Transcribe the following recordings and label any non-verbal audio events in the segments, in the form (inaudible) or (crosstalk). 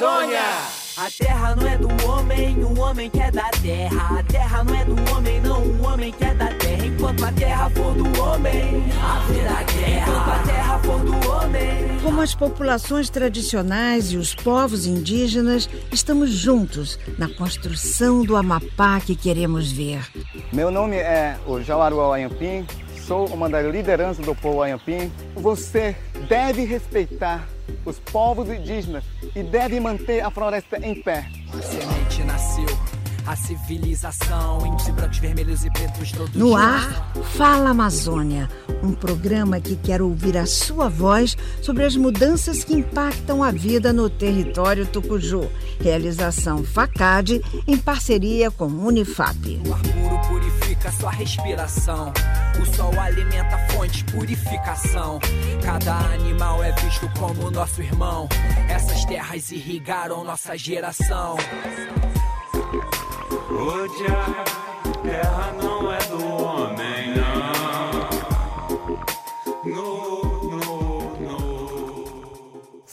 Amazônia! A terra não é do homem, o homem que é da terra. A terra não é do homem, não, o homem que é da terra. Enquanto a terra for do homem, haverá guerra. Enquanto a terra for do homem. Como as populações tradicionais e os povos indígenas, estamos juntos na construção do Amapá que queremos ver. Meu nome é o Jauaruá Ayampim, sou uma das lideranças do povo Ayampim. Você deve respeitar os povos indígenas e deve manter a floresta em pé. A semente nasceu, a civilização, índios brancos, vermelhos e pretos todos No ar, Fala Amazônia, um programa que quer ouvir a sua voz sobre as mudanças que impactam a vida no território Tucuju. Realização FACAD em parceria com Unifap. O ar puro purifica sua respiração. O sol alimenta a fonte, purificação. Cada animal é visto como nosso irmão. Essas terras irrigaram nossa geração. Odiar terra não é do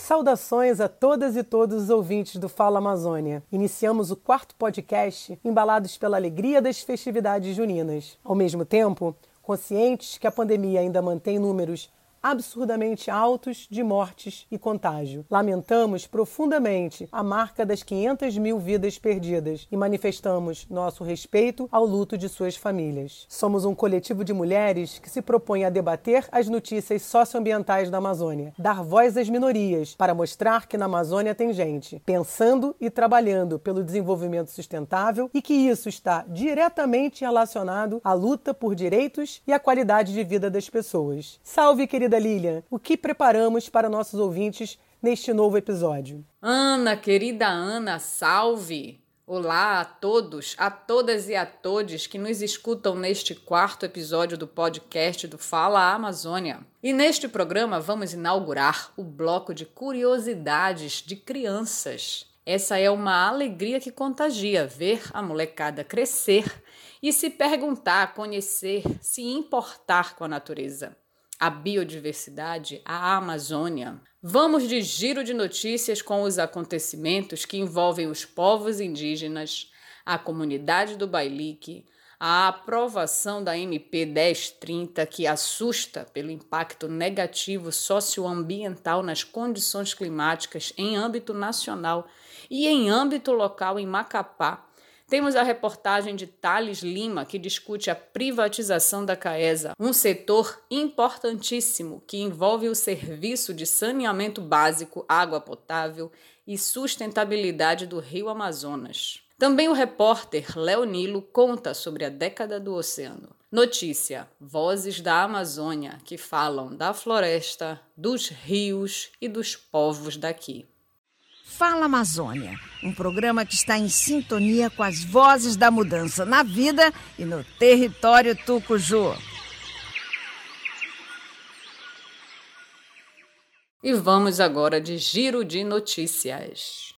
Saudações a todas e todos os ouvintes do Fala Amazônia. Iniciamos o quarto podcast embalados pela alegria das festividades juninas. Ao mesmo tempo, conscientes que a pandemia ainda mantém números absurdamente altos de mortes e contágio. Lamentamos profundamente a marca das 500 mil vidas perdidas e manifestamos nosso respeito ao luto de suas famílias. Somos um coletivo de mulheres que se propõe a debater as notícias socioambientais da Amazônia, dar voz às minorias para mostrar que na Amazônia tem gente pensando e trabalhando pelo desenvolvimento sustentável e que isso está diretamente relacionado à luta por direitos e à qualidade de vida das pessoas. Salve, querida Lilian! O que preparamos para nossos ouvintes neste novo episódio? Ana, querida Ana, salve! Olá a todos, a todas e a todos que nos escutam neste quarto episódio do podcast do Fala Amazônia. E neste programa vamos inaugurar o bloco de curiosidades de crianças. Essa é uma alegria que contagia ver a molecada crescer e se perguntar, conhecer, se importar com a natureza a biodiversidade, a Amazônia. Vamos de giro de notícias com os acontecimentos que envolvem os povos indígenas, a comunidade do Bailique, a aprovação da MP 1030 que assusta pelo impacto negativo socioambiental nas condições climáticas em âmbito nacional e em âmbito local em Macapá, temos a reportagem de Thales Lima, que discute a privatização da CAESA, um setor importantíssimo que envolve o serviço de saneamento básico, água potável e sustentabilidade do rio Amazonas. Também o repórter Leonilo conta sobre a década do oceano. Notícia: Vozes da Amazônia, que falam da floresta, dos rios e dos povos daqui. Fala Amazônia, um programa que está em sintonia com as vozes da mudança na vida e no território Tucuju. E vamos agora de giro de notícias.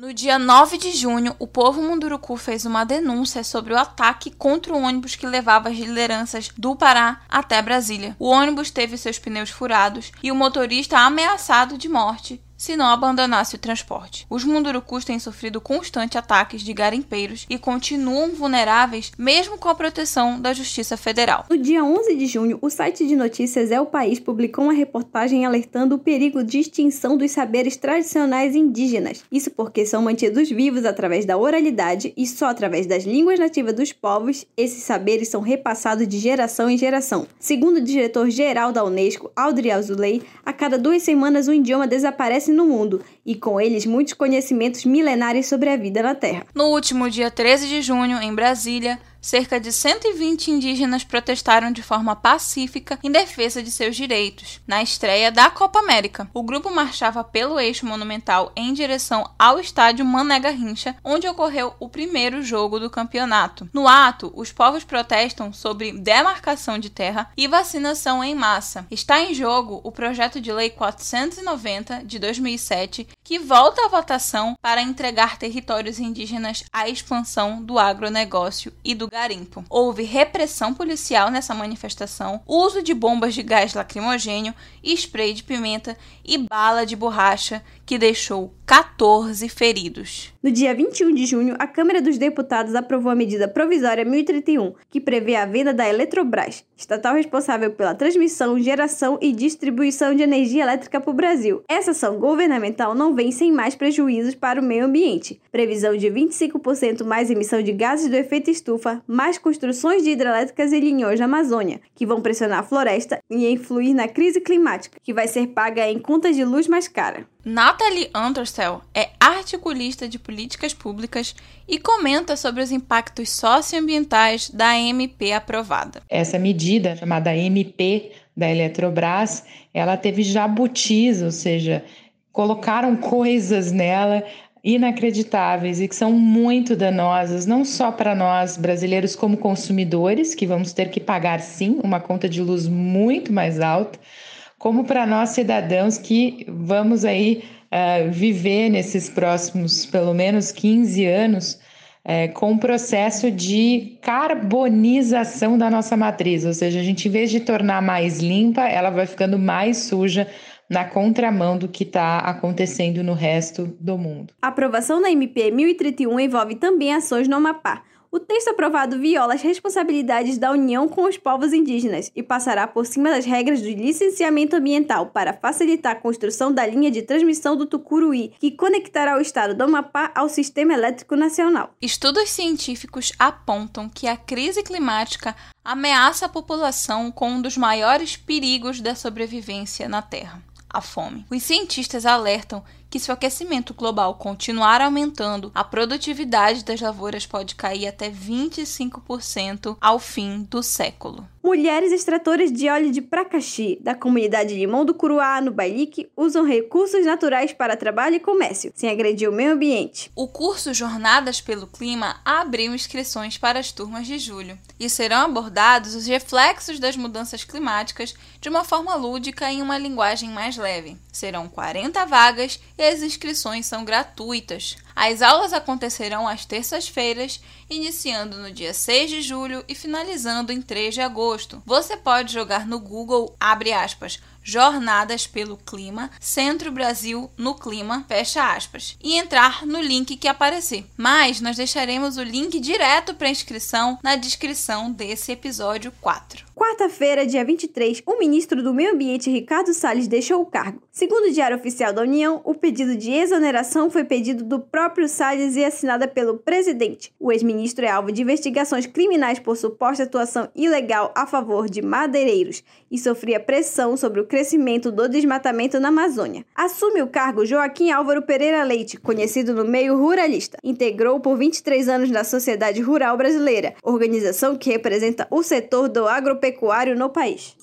No dia 9 de junho, o povo Munduruku fez uma denúncia sobre o ataque contra o ônibus que levava as lideranças do Pará até Brasília. O ônibus teve seus pneus furados e o motorista ameaçado de morte se não abandonasse o transporte. Os mundurucus têm sofrido constantes ataques de garimpeiros e continuam vulneráveis mesmo com a proteção da Justiça Federal. No dia 11 de junho, o site de notícias É o País publicou uma reportagem alertando o perigo de extinção dos saberes tradicionais indígenas. Isso porque são mantidos vivos através da oralidade e só através das línguas nativas dos povos esses saberes são repassados de geração em geração. Segundo o diretor-geral da Unesco, Audrey Azoulay, a cada duas semanas um idioma desaparece no mundo e com eles muitos conhecimentos milenares sobre a vida na Terra. No último dia 13 de junho, em Brasília, cerca de 120 indígenas protestaram de forma pacífica em defesa de seus direitos, na estreia da Copa América. O grupo marchava pelo eixo monumental em direção ao estádio Mané Garrincha, onde ocorreu o primeiro jogo do campeonato. No ato, os povos protestam sobre demarcação de terra e vacinação em massa. Está em jogo o projeto de lei 490 de 2007, que volta à votação para entregar territórios indígenas à expansão do agronegócio e do garimpo. Houve repressão policial nessa manifestação, uso de bombas de gás lacrimogênio, spray de pimenta e bala de borracha que deixou 14 feridos. No dia 21 de junho, a Câmara dos Deputados aprovou a medida provisória 1031, que prevê a venda da Eletrobras, estatal responsável pela transmissão, geração e distribuição de energia elétrica para o Brasil. Essa ação governamental não vem sem mais prejuízos para o meio ambiente. Previsão de 25% mais emissão de gases do efeito estufa, mais construções de hidrelétricas e linhões na Amazônia, que vão pressionar a floresta e influir na crise climática, que vai ser paga em contas de luz mais cara. Natalie Unterstel é articulista de políticas públicas e comenta sobre os impactos socioambientais da MP aprovada. Essa medida, chamada MP da Eletrobras, ela teve jabutis, ou seja, colocaram (laughs) coisas nela inacreditáveis e que são muito danosas, não só para nós brasileiros como consumidores, que vamos ter que pagar sim uma conta de luz muito mais alta, como para nós cidadãos que vamos aí uh, viver nesses próximos pelo menos 15 anos uh, com o um processo de carbonização da nossa matriz, ou seja, a gente em vez de tornar mais limpa, ela vai ficando mais suja na contramão do que está acontecendo no resto do mundo. A aprovação da MP 1031 envolve também ações no Amapá, o texto aprovado viola as responsabilidades da União com os povos indígenas e passará por cima das regras do licenciamento ambiental para facilitar a construção da linha de transmissão do Tucuruí, que conectará o estado do Amapá ao sistema elétrico nacional. Estudos científicos apontam que a crise climática ameaça a população com um dos maiores perigos da sobrevivência na Terra a fome. Os cientistas alertam que se o aquecimento global continuar aumentando, a produtividade das lavouras pode cair até 25% ao fim do século. Mulheres extratoras de óleo de pracaxi da comunidade Limão do Curuá, no Bailique, usam recursos naturais para trabalho e comércio, sem agredir o meio ambiente. O curso Jornadas pelo Clima abriu inscrições para as turmas de julho e serão abordados os reflexos das mudanças climáticas de uma forma lúdica e em uma linguagem mais leve. Serão 40 vagas e as inscrições são gratuitas. As aulas acontecerão às terças-feiras, iniciando no dia 6 de julho e finalizando em 3 de agosto. Você pode jogar no Google, abre aspas, Jornadas pelo Clima, Centro Brasil no Clima, fecha aspas, e entrar no link que aparecer. Mas nós deixaremos o link direto para inscrição na descrição desse episódio 4. Quarta-feira, dia 23, o ministro do Meio Ambiente, Ricardo Salles, deixou o cargo. Segundo o Diário Oficial da União, o pedido de exoneração foi pedido do próprio Salles e assinada pelo presidente. O ex-ministro é alvo de investigações criminais por suposta atuação ilegal a favor de madeireiros e sofria pressão sobre o crescimento do desmatamento na Amazônia. Assume o cargo Joaquim Álvaro Pereira Leite, conhecido no meio ruralista. Integrou por 23 anos na Sociedade Rural Brasileira, organização que representa o setor do agropecuário no país.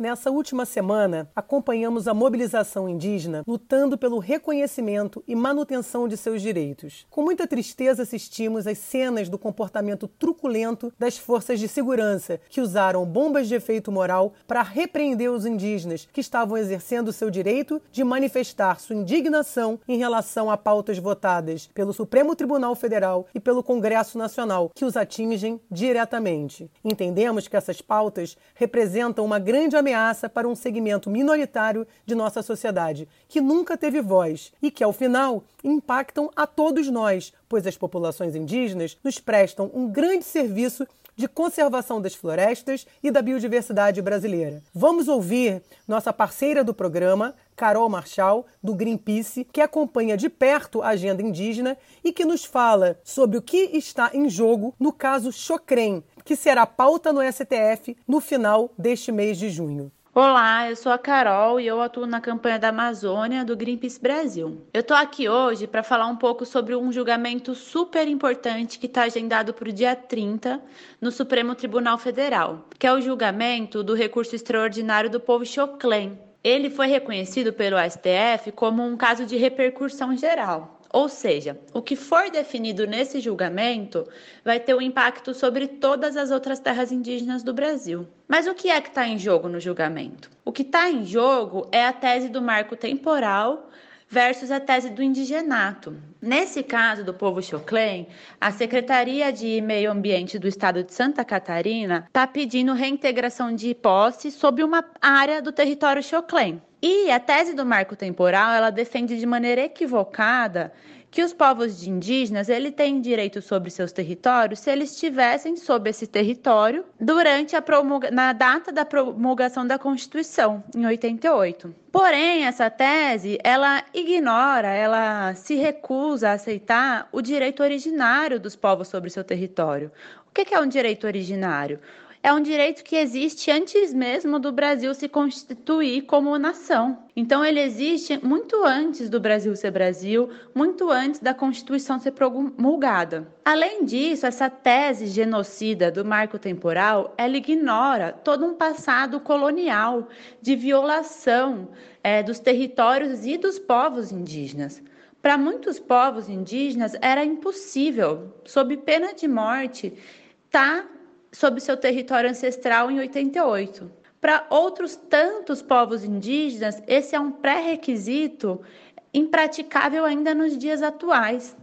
Nessa última semana, acompanhamos a mobilização indígena lutando pelo reconhecimento e manutenção de seus direitos. Com muita tristeza, assistimos às cenas do comportamento truculento das forças de segurança que usaram bombas de efeito moral para repreender os indígenas que estavam exercendo seu direito de manifestar sua indignação em relação a pautas votadas pelo Supremo Tribunal Federal e pelo Congresso Nacional, que os atingem diretamente. Entendemos que essas pautas representam uma grande ameaça ameaça para um segmento minoritário de nossa sociedade, que nunca teve voz e que, ao final, impactam a todos nós, pois as populações indígenas nos prestam um grande serviço de conservação das florestas e da biodiversidade brasileira. Vamos ouvir nossa parceira do programa, Carol Marchal, do Greenpeace, que acompanha de perto a agenda indígena e que nos fala sobre o que está em jogo no caso Chocrem, que será pauta no STF no final deste mês de junho. Olá, eu sou a Carol e eu atuo na campanha da Amazônia do Greenpeace Brasil. Eu tô aqui hoje para falar um pouco sobre um julgamento super importante que está agendado para o dia 30 no Supremo Tribunal Federal, que é o julgamento do recurso extraordinário do povo Choclen. Ele foi reconhecido pelo STF como um caso de repercussão geral, Ou seja, o que for definido nesse julgamento vai ter um impacto sobre todas as outras terras indígenas do Brasil. Mas o que é que está em jogo no julgamento? O que está em jogo é a tese do marco temporal versus a tese do indigenato. Nesse caso do povo Choclen, a Secretaria de Meio Ambiente do Estado de Santa Catarina está pedindo reintegração de posse sobre uma área do território Choclen. E a tese do marco temporal, ela defende de maneira equivocada que os povos indígenas ele têm direito sobre seus territórios se eles estivessem sob esse território durante a promulga na data da promulgação da Constituição em 88. Porém, essa tese, ela ignora, ela se recusa a aceitar o direito originário dos povos sobre seu território. O que é um direito originário? é um direito que existe antes mesmo do Brasil se constituir como nação. Então, ele existe muito antes do Brasil ser Brasil, muito antes da Constituição ser promulgada. Além disso, essa tese genocida do marco temporal, ela ignora todo um passado colonial de violação é, dos territórios e dos povos indígenas. Para muitos povos indígenas, era impossível, sob pena de morte, estar tá sob seu território ancestral em 88. Para outros tantos povos indígenas, esse é um pré-requisito impraticável ainda nos dias atuais.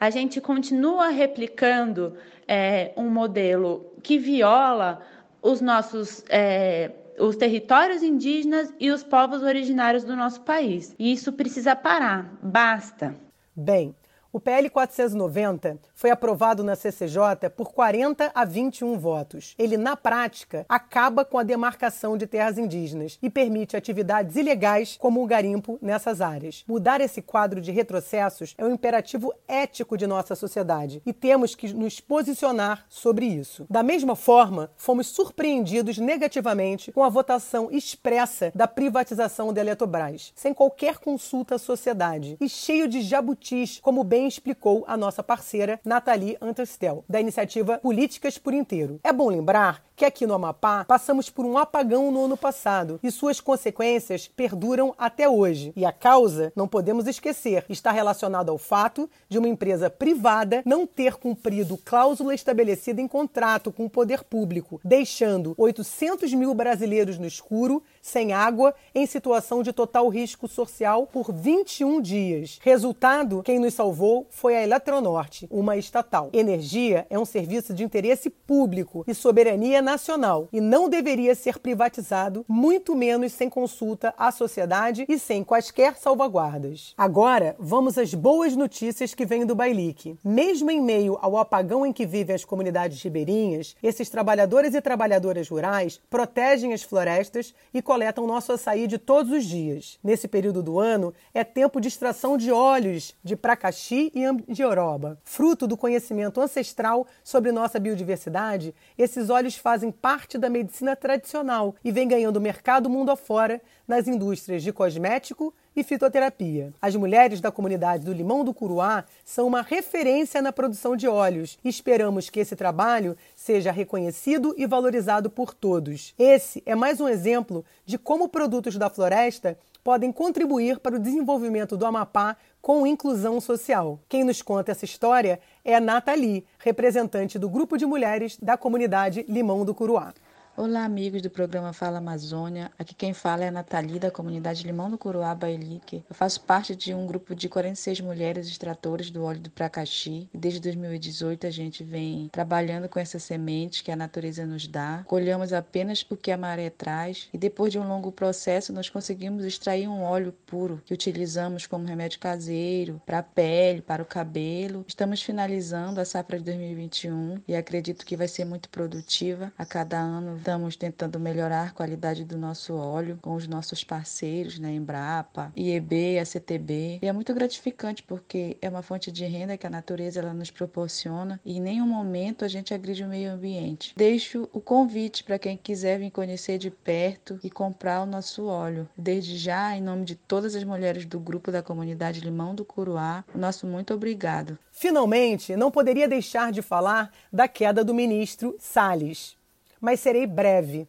A gente continua replicando é, um modelo que viola os nossos é, os territórios indígenas e os povos originários do nosso país. E isso precisa parar. Basta. Bem, o PL 490 foi aprovado na CCJ por 40 a 21 votos. Ele, na prática, acaba com a demarcação de terras indígenas e permite atividades ilegais como o garimpo nessas áreas. Mudar esse quadro de retrocessos é um imperativo ético de nossa sociedade e temos que nos posicionar sobre isso. Da mesma forma, fomos surpreendidos negativamente com a votação expressa da privatização da Eletrobras, sem qualquer consulta à sociedade e cheio de jabutis como bem bem explicou a nossa parceira Nathalie Antastel, da iniciativa Políticas por Inteiro. É bom lembrar que aqui no Amapá passamos por um apagão no ano passado e suas consequências perduram até hoje. E a causa, não podemos esquecer, está relacionada ao fato de uma empresa privada não ter cumprido cláusula estabelecida em contrato com o poder público, deixando 800 mil brasileiros no escuro, sem água, em situação de total risco social por 21 dias. Resultado, quem nos salvou foi a Eletronorte, uma estatal. Energia é um serviço de interesse público e soberania nacional e não deveria ser privatizado, muito menos sem consulta à sociedade e sem quaisquer salvaguardas. Agora, vamos às boas notícias que vêm do Bailique. Mesmo em meio ao apagão em que vivem as comunidades ribeirinhas, esses trabalhadores e trabalhadoras rurais protegem as florestas e coletam nosso açaí de todos os dias. Nesse período do ano, é tempo de extração de óleos de pracaxi e andioroba. Fruto do conhecimento ancestral sobre nossa biodiversidade, esses óleos fazem fazem parte da medicina tradicional e vem ganhando mercado mundo afora nas indústrias de cosmético e fitoterapia. As mulheres da comunidade do Limão do Curuá são uma referência na produção de óleos e esperamos que esse trabalho seja reconhecido e valorizado por todos. Esse é mais um exemplo de como produtos da floresta podem contribuir para o desenvolvimento do Amapá com inclusão social. Quem nos conta essa história é a Nathalie, representante do grupo de mulheres da comunidade Limão do Curuá. Olá, amigos do programa Fala Amazônia. Aqui quem fala é a Nathalie, da comunidade Limão do Curuá, Bailique. Eu faço parte de um grupo de 46 mulheres extratores do óleo do pracaxi. Desde 2018 a gente vem trabalhando com essas sementes que a natureza nos dá. Colhemos apenas o que a maré traz e depois de um longo processo nós conseguimos extrair um óleo puro que utilizamos como remédio caseiro para a pele, para o cabelo. Estamos finalizando a safra de 2021 e acredito que vai ser muito produtiva a cada ano Estamos tentando melhorar a qualidade do nosso óleo com os nossos parceiros, né, Embrapa, IEB, a CTB. E é muito gratificante porque é uma fonte de renda que a natureza ela nos proporciona e em nenhum momento a gente agride o meio ambiente. Deixo o convite para quem quiser vir conhecer de perto e comprar o nosso óleo. Desde já, em nome de todas as mulheres do grupo da comunidade Limão do Curuá, o nosso muito obrigado. Finalmente, não poderia deixar de falar da queda do ministro Salles mas serei breve.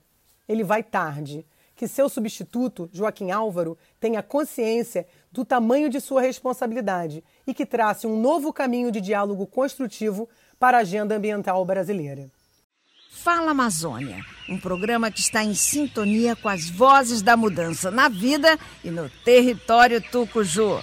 Ele vai tarde. que seu substituto, Joaquim Álvaro, tenha consciência do tamanho de sua responsabilidade e que trace um novo caminho de diálogo construtivo para a agenda ambiental brasileira. Fala Amazônia, um programa que está em sintonia com as vozes da mudança na vida e no território tucuju.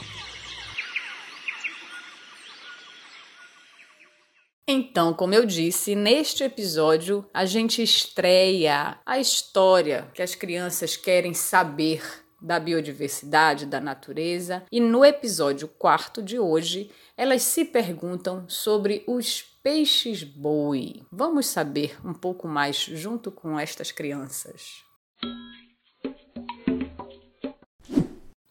Então, como eu disse, neste episódio a gente estreia a história que as crianças querem saber da biodiversidade, da natureza, e no episódio quarto de hoje elas se perguntam sobre os peixes-boi. Vamos saber um pouco mais junto com estas crianças.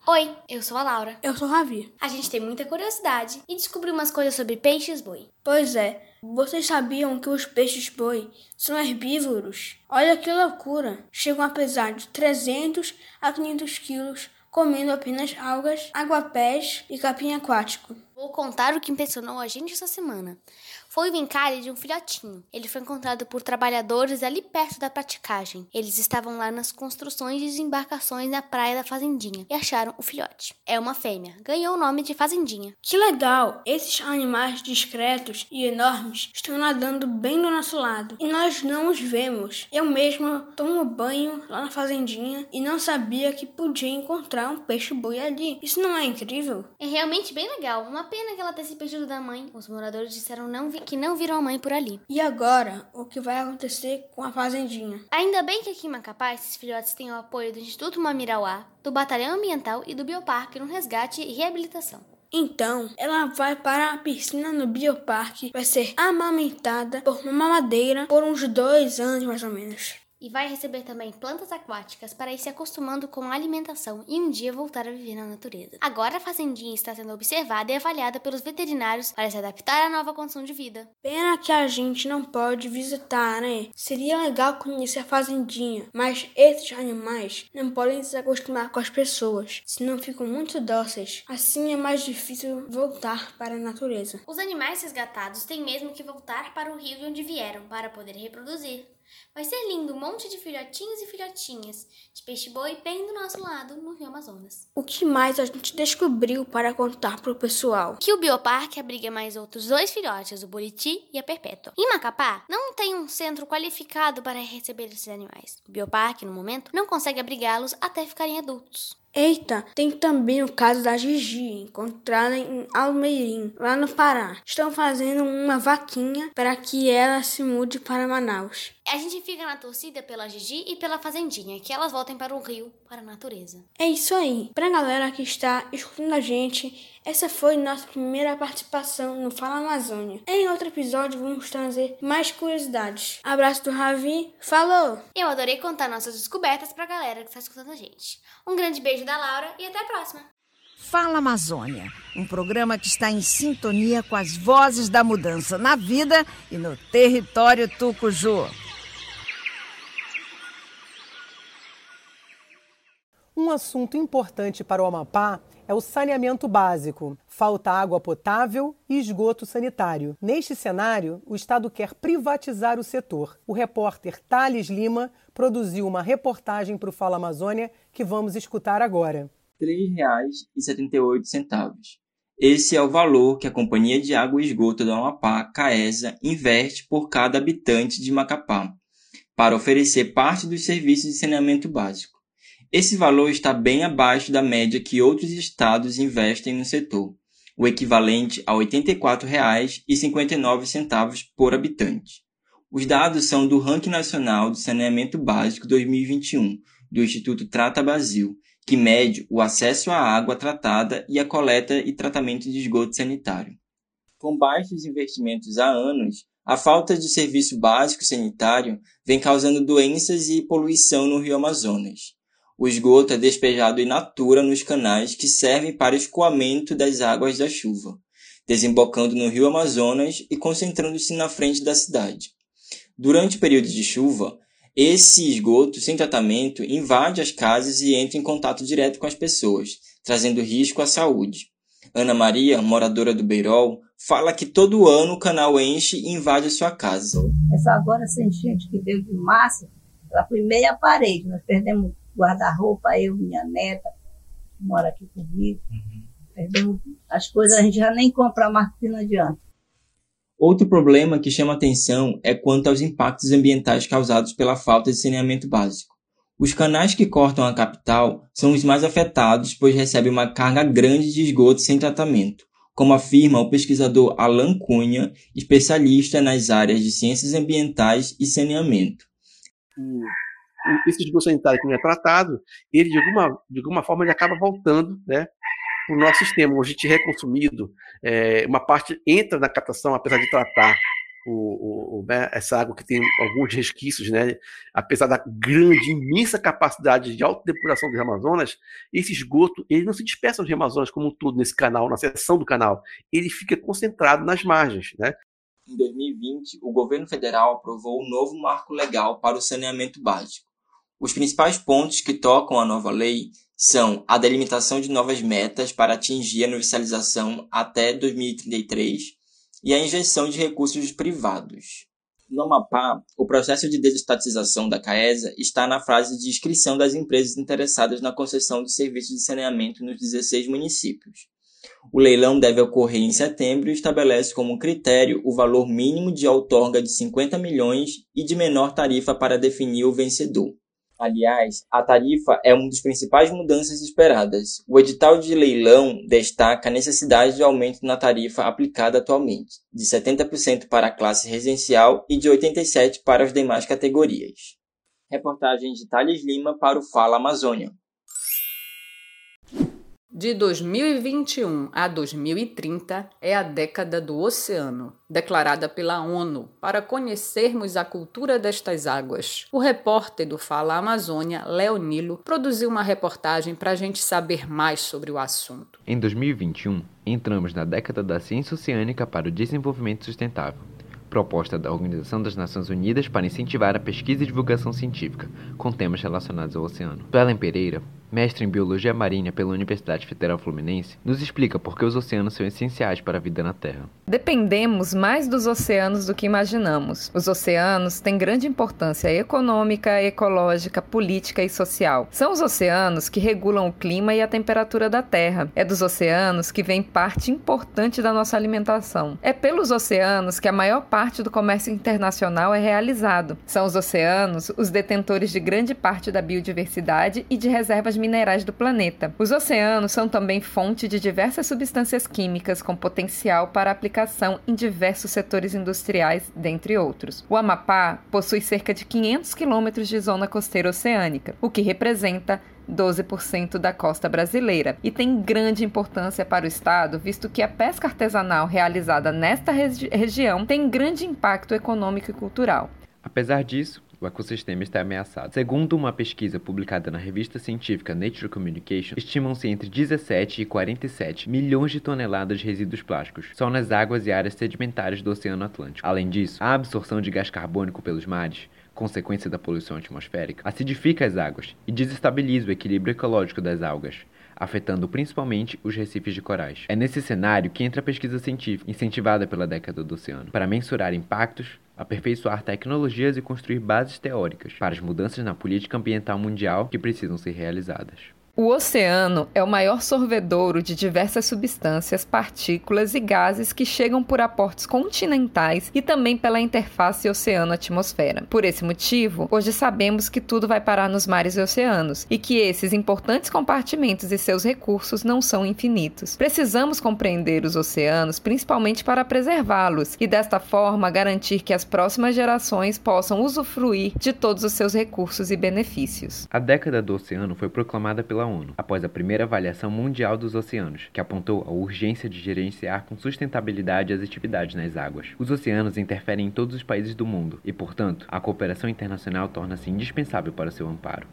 Oi, eu sou a Laura. Eu sou o Ravi. A gente tem muita curiosidade e descobriu umas coisas sobre peixes-boi. Pois é, vocês sabiam que os peixes-boi são herbívoros? Olha que loucura! Chegam a pesar de 300 a 500 quilos, comendo apenas algas, aguapés e capim aquático. Vou contar o que impressionou a gente essa semana. Foi o encalhe de um filhotinho. Ele foi encontrado por trabalhadores ali perto da praticagem. Eles estavam lá nas construções e desembarcações na praia da Fazendinha e acharam o filhote. É uma fêmea. Ganhou o nome de Fazendinha. Que legal! Esses animais discretos e enormes estão nadando bem do nosso lado e nós não os vemos. Eu mesma tomo banho lá na Fazendinha e não sabia que podia encontrar um peixe-boi ali. Isso não é incrível? É realmente bem legal. Uma pena que ela tenha se perdido da mãe. Os moradores disseram não que não viram a mãe por ali. E agora, o que vai acontecer com a fazendinha? Ainda bem que aqui em Macapá esses filhotes têm o apoio do Instituto Mamirauá, do Batalhão Ambiental e do Bioparque no resgate e reabilitação. Então, ela vai para a piscina no bioparque, vai ser amamentada por uma mamadeira por uns dois anos mais ou menos e vai receber também plantas aquáticas para ir se acostumando com a alimentação e um dia voltar a viver na natureza. Agora a fazendinha está sendo observada e avaliada pelos veterinários para se adaptar à nova condição de vida. Pena que a gente não pode visitar, né? Seria legal conhecer a fazendinha, mas esses animais não podem se acostumar com as pessoas, senão ficam muito dóceis. Assim é mais difícil voltar para a natureza. Os animais resgatados têm mesmo que voltar para o rio de onde vieram para poder reproduzir. Vai ser lindo, um monte de filhotinhos e filhotinhas de peixe-boi bem do nosso lado, no Rio Amazonas. O que mais a gente descobriu para contar pro pessoal? Que o Bioparque abriga mais outros dois filhotes, o Buriti e a Perpétua. Em Macapá, não tem um centro qualificado para receber esses animais. O Bioparque, no momento, não consegue abrigá-los até ficarem adultos. Eita, tem também o caso da Gigi, encontrada em Almeirim, lá no Pará. Estão fazendo uma vaquinha para que ela se mude para Manaus. A gente fica na torcida pela Gigi e pela Fazendinha, que elas voltem para o rio, para a natureza. É isso aí. Para a galera que está escutando a gente, essa foi nossa primeira participação no Fala Amazônia. Em outro episódio vamos trazer mais curiosidades. Abraço do Ravi, falou! Eu adorei contar nossas descobertas para a galera que está escutando a gente. Um grande beijo da Laura e até a próxima! Fala Amazônia, um programa que está em sintonia com as vozes da mudança na vida e no território tucuju. Um assunto importante para o Amapá é o saneamento básico. Falta água potável e esgoto sanitário. Neste cenário, o Estado quer privatizar o setor. O repórter Thales Lima produziu uma reportagem para o Fala Amazônia que vamos escutar agora. R$ 3,78. Esse é o valor que a Companhia de Água e Esgoto do Amapá, CAESA, investe por cada habitante de Macapá, para oferecer parte dos serviços de saneamento básico. Esse valor está bem abaixo da média que outros estados investem no setor, o equivalente a R$ 84,59 por habitante. Os dados são do Ranking Nacional de Saneamento Básico 2021, do Instituto Trata Brasil, que mede o acesso à água tratada e a coleta e tratamento de esgoto sanitário. Com baixos investimentos há anos, a falta de serviço básico sanitário vem causando doenças e poluição no Rio Amazonas. O esgoto é despejado in natura nos canais que servem para escoamento das águas da chuva, desembocando no rio Amazonas e concentrando-se na frente da cidade. Durante o período de chuva, esse esgoto sem tratamento invade as casas e entra em contato direto com as pessoas, trazendo risco à saúde. Ana Maria, moradora do Beirol, fala que todo ano o canal enche e invade a sua casa. Essa agora essa enchente que veio de massa, ela foi meia parede. Nós perdemos guarda-roupa, eu, minha neta, que mora aqui comigo. Uhum. As coisas a gente já nem compra mais porque não adianta. Outro problema que chama atenção é quanto aos impactos ambientais causados pela falta de saneamento básico. Os canais que cortam a capital são os mais afetados, pois recebem uma carga grande de esgoto sem tratamento, como afirma o pesquisador Alan Cunha, especialista nas áreas de ciências ambientais e saneamento. Esse esgoto sanitário que não é tratado, ele de alguma, de alguma forma ele acaba voltando né, para o nosso sistema. A gente reconsumido, é, uma parte entra na captação, apesar de tratar o, o, né, essa água que tem alguns resquícios, né, apesar da grande, imensa capacidade de autodepuração dos Amazonas, esse esgoto ele não se dispersa nos Amazonas como um todo nesse canal, na seção do canal, ele fica concentrado nas margens. Né? Em 2020, o governo federal aprovou um novo marco legal para o saneamento básico. Os principais pontos que tocam a nova lei são a delimitação de novas metas para atingir a universalização até 2033 e a injeção de recursos privados. No Amapá, o processo de desestatização da CAESA está na fase de inscrição das empresas interessadas na concessão de serviços de saneamento nos 16 municípios. O leilão deve ocorrer em setembro e estabelece como critério o valor mínimo de outorga de 50 milhões e de menor tarifa para definir o vencedor. Aliás, a tarifa é uma das principais mudanças esperadas. O edital de leilão destaca a necessidade de aumento na tarifa aplicada atualmente, de 70% para a classe residencial e de 87% para as demais categorias. Reportagem de Thales Lima para o Fala Amazônia. De 2021 a 2030 é a década do oceano, declarada pela ONU, para conhecermos a cultura destas águas. O repórter do Fala Amazônia, Leonilo, produziu uma reportagem para a gente saber mais sobre o assunto. Em 2021, entramos na década da ciência oceânica para o desenvolvimento sustentável proposta da Organização das Nações Unidas para incentivar a pesquisa e divulgação científica com temas relacionados ao oceano. Suelen Pereira, mestre em Biologia Marinha pela Universidade Federal Fluminense, nos explica por que os oceanos são essenciais para a vida na Terra. Dependemos mais dos oceanos do que imaginamos. Os oceanos têm grande importância econômica, ecológica, política e social. São os oceanos que regulam o clima e a temperatura da Terra. É dos oceanos que vem parte importante da nossa alimentação. É pelos oceanos que a maior parte do comércio internacional é realizado. São os oceanos os detentores de grande parte da biodiversidade e de reservas minerais do planeta. Os oceanos são também fonte de diversas substâncias químicas com potencial para aplicação em diversos setores industriais, dentre outros. O Amapá possui cerca de 500 quilômetros de zona costeira oceânica, o que representa 12% da costa brasileira, e tem grande importância para o estado, visto que a pesca artesanal realizada nesta regi região tem grande impacto econômico e cultural. Apesar disso, o ecossistema está ameaçado. Segundo uma pesquisa publicada na revista científica Nature Communication, estimam-se entre 17 e 47 milhões de toneladas de resíduos plásticos só nas águas e áreas sedimentares do Oceano Atlântico. Além disso, a absorção de gás carbônico pelos mares consequência da poluição atmosférica, acidifica as águas e desestabiliza o equilíbrio ecológico das algas, afetando principalmente os recifes de corais. É nesse cenário que entra a pesquisa científica, incentivada pela década do oceano, para mensurar impactos, aperfeiçoar tecnologias e construir bases teóricas para as mudanças na política ambiental mundial que precisam ser realizadas. O oceano é o maior sorvedouro de diversas substâncias, partículas e gases que chegam por aportes continentais e também pela interface oceano-atmosfera. Por esse motivo, hoje sabemos que tudo vai parar nos mares e oceanos e que esses importantes compartimentos e seus recursos não são infinitos. Precisamos compreender os oceanos principalmente para preservá-los e, desta forma, garantir que as próximas gerações possam usufruir de todos os seus recursos e benefícios. A década do oceano foi proclamada pela ONU, após a primeira avaliação mundial dos oceanos, que apontou a urgência de gerenciar com sustentabilidade as atividades nas águas. Os oceanos interferem em todos os países do mundo e, portanto, a cooperação internacional torna-se indispensável para seu amparo.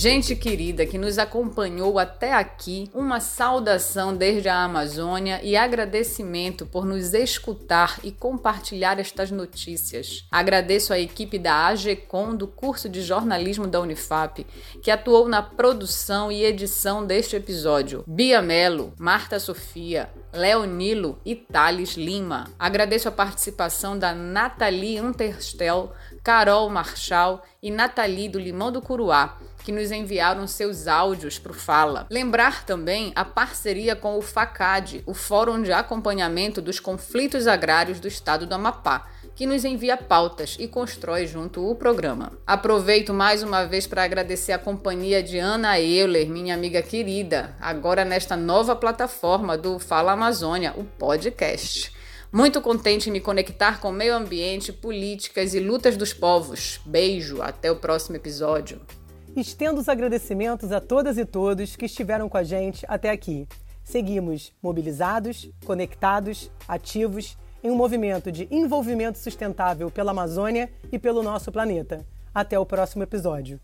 Gente querida que nos acompanhou até aqui, uma saudação desde a Amazônia e agradecimento por nos escutar e compartilhar estas notícias. Agradeço a equipe da AGCOM do curso de jornalismo da Unifap, que atuou na produção e edição deste episódio. Bia Melo, Marta Sofia, Leonilo e Thales Lima. Agradeço a participação da Nathalie Unterstel, Carol Marchal e Nathalie do Limão do Curuá que nos enviaram seus áudios para o Fala. Lembrar também a parceria com o FACAD, o Fórum de Acompanhamento dos Conflitos Agrários do Estado do Amapá, que nos envia pautas e constrói junto o programa. Aproveito mais uma vez para agradecer a companhia de Ana Euler, minha amiga querida, agora nesta nova plataforma do Fala Amazônia, o podcast. Muito contente em me conectar com meio ambiente, políticas e lutas dos povos. Beijo, até o próximo episódio. Estendo os agradecimentos a todas e todos que estiveram com a gente até aqui. Seguimos mobilizados, conectados, ativos em um movimento de envolvimento sustentável pela Amazônia e pelo nosso planeta. Até o próximo episódio.